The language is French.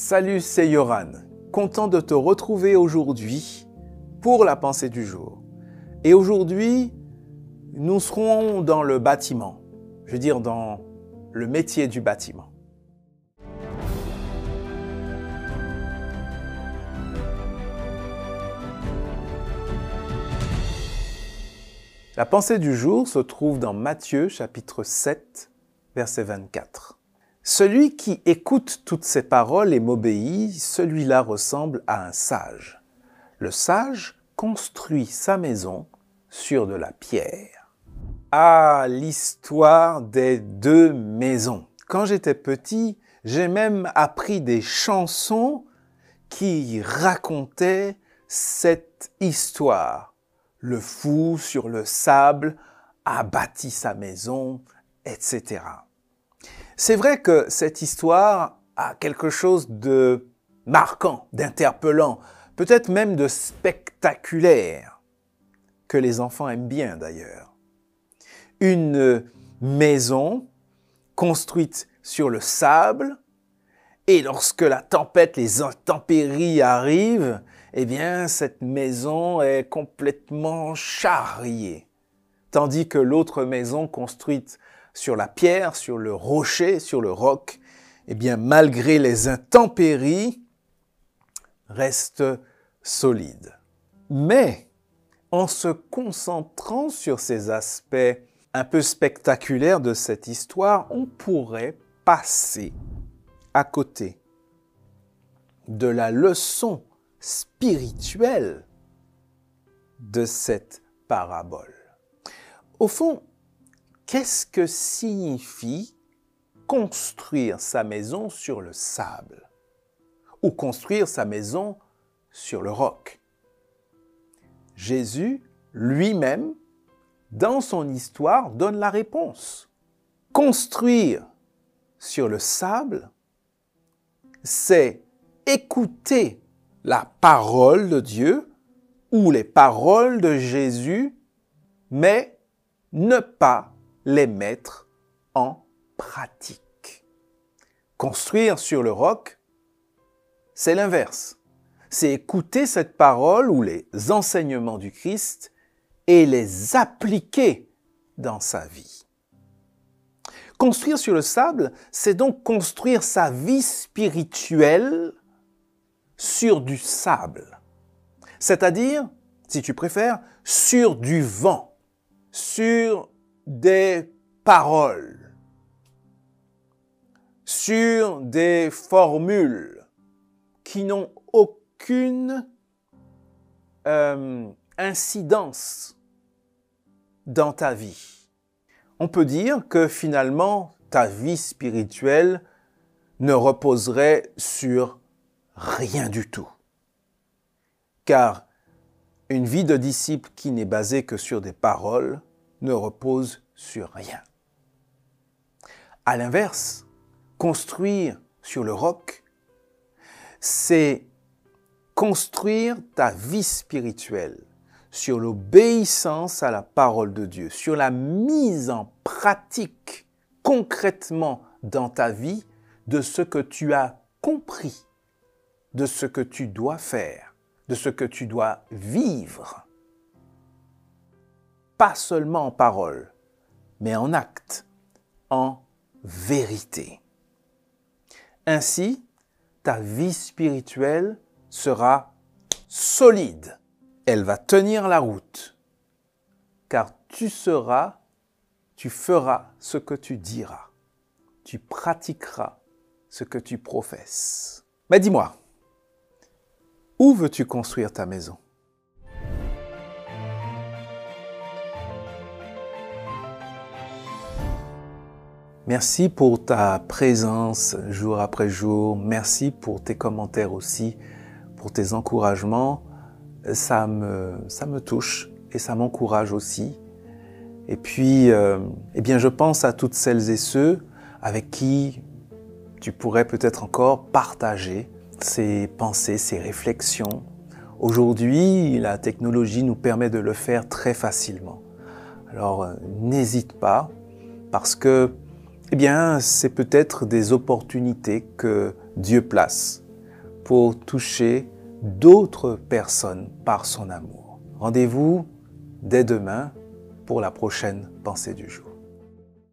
Salut, c'est Yoran. Content de te retrouver aujourd'hui pour la pensée du jour. Et aujourd'hui, nous serons dans le bâtiment, je veux dire dans le métier du bâtiment. La pensée du jour se trouve dans Matthieu chapitre 7, verset 24. Celui qui écoute toutes ces paroles et m'obéit, celui-là ressemble à un sage. Le sage construit sa maison sur de la pierre. Ah, l'histoire des deux maisons. Quand j'étais petit, j'ai même appris des chansons qui racontaient cette histoire. Le fou sur le sable a bâti sa maison, etc. C'est vrai que cette histoire a quelque chose de marquant, d'interpellant, peut-être même de spectaculaire, que les enfants aiment bien d'ailleurs. Une maison construite sur le sable, et lorsque la tempête, les intempéries arrivent, eh bien, cette maison est complètement charriée. Tandis que l'autre maison construite sur la pierre, sur le rocher, sur le roc, eh bien, malgré les intempéries, reste solide. Mais, en se concentrant sur ces aspects un peu spectaculaires de cette histoire, on pourrait passer à côté de la leçon spirituelle de cette parabole. Au fond, Qu'est-ce que signifie construire sa maison sur le sable ou construire sa maison sur le roc? Jésus lui-même, dans son histoire, donne la réponse. Construire sur le sable, c'est écouter la parole de Dieu ou les paroles de Jésus, mais ne pas les mettre en pratique. Construire sur le roc, c'est l'inverse. C'est écouter cette parole ou les enseignements du Christ et les appliquer dans sa vie. Construire sur le sable, c'est donc construire sa vie spirituelle sur du sable. C'est-à-dire, si tu préfères, sur du vent, sur des paroles, sur des formules qui n'ont aucune euh, incidence dans ta vie. On peut dire que finalement, ta vie spirituelle ne reposerait sur rien du tout. Car une vie de disciple qui n'est basée que sur des paroles ne repose sur rien. À l'inverse, construire sur le roc, c'est construire ta vie spirituelle sur l'obéissance à la parole de Dieu, sur la mise en pratique concrètement dans ta vie de ce que tu as compris, de ce que tu dois faire, de ce que tu dois vivre pas seulement en parole, mais en acte, en vérité. Ainsi, ta vie spirituelle sera solide. Elle va tenir la route, car tu seras, tu feras ce que tu diras. Tu pratiqueras ce que tu professes. Mais dis-moi, où veux-tu construire ta maison? Merci pour ta présence jour après jour. Merci pour tes commentaires aussi, pour tes encouragements. Ça me, ça me touche et ça m'encourage aussi. Et puis, euh, eh bien, je pense à toutes celles et ceux avec qui tu pourrais peut-être encore partager ces pensées, ces réflexions. Aujourd'hui, la technologie nous permet de le faire très facilement. Alors, euh, n'hésite pas parce que eh bien, c'est peut-être des opportunités que Dieu place pour toucher d'autres personnes par son amour. Rendez-vous dès demain pour la prochaine pensée du jour.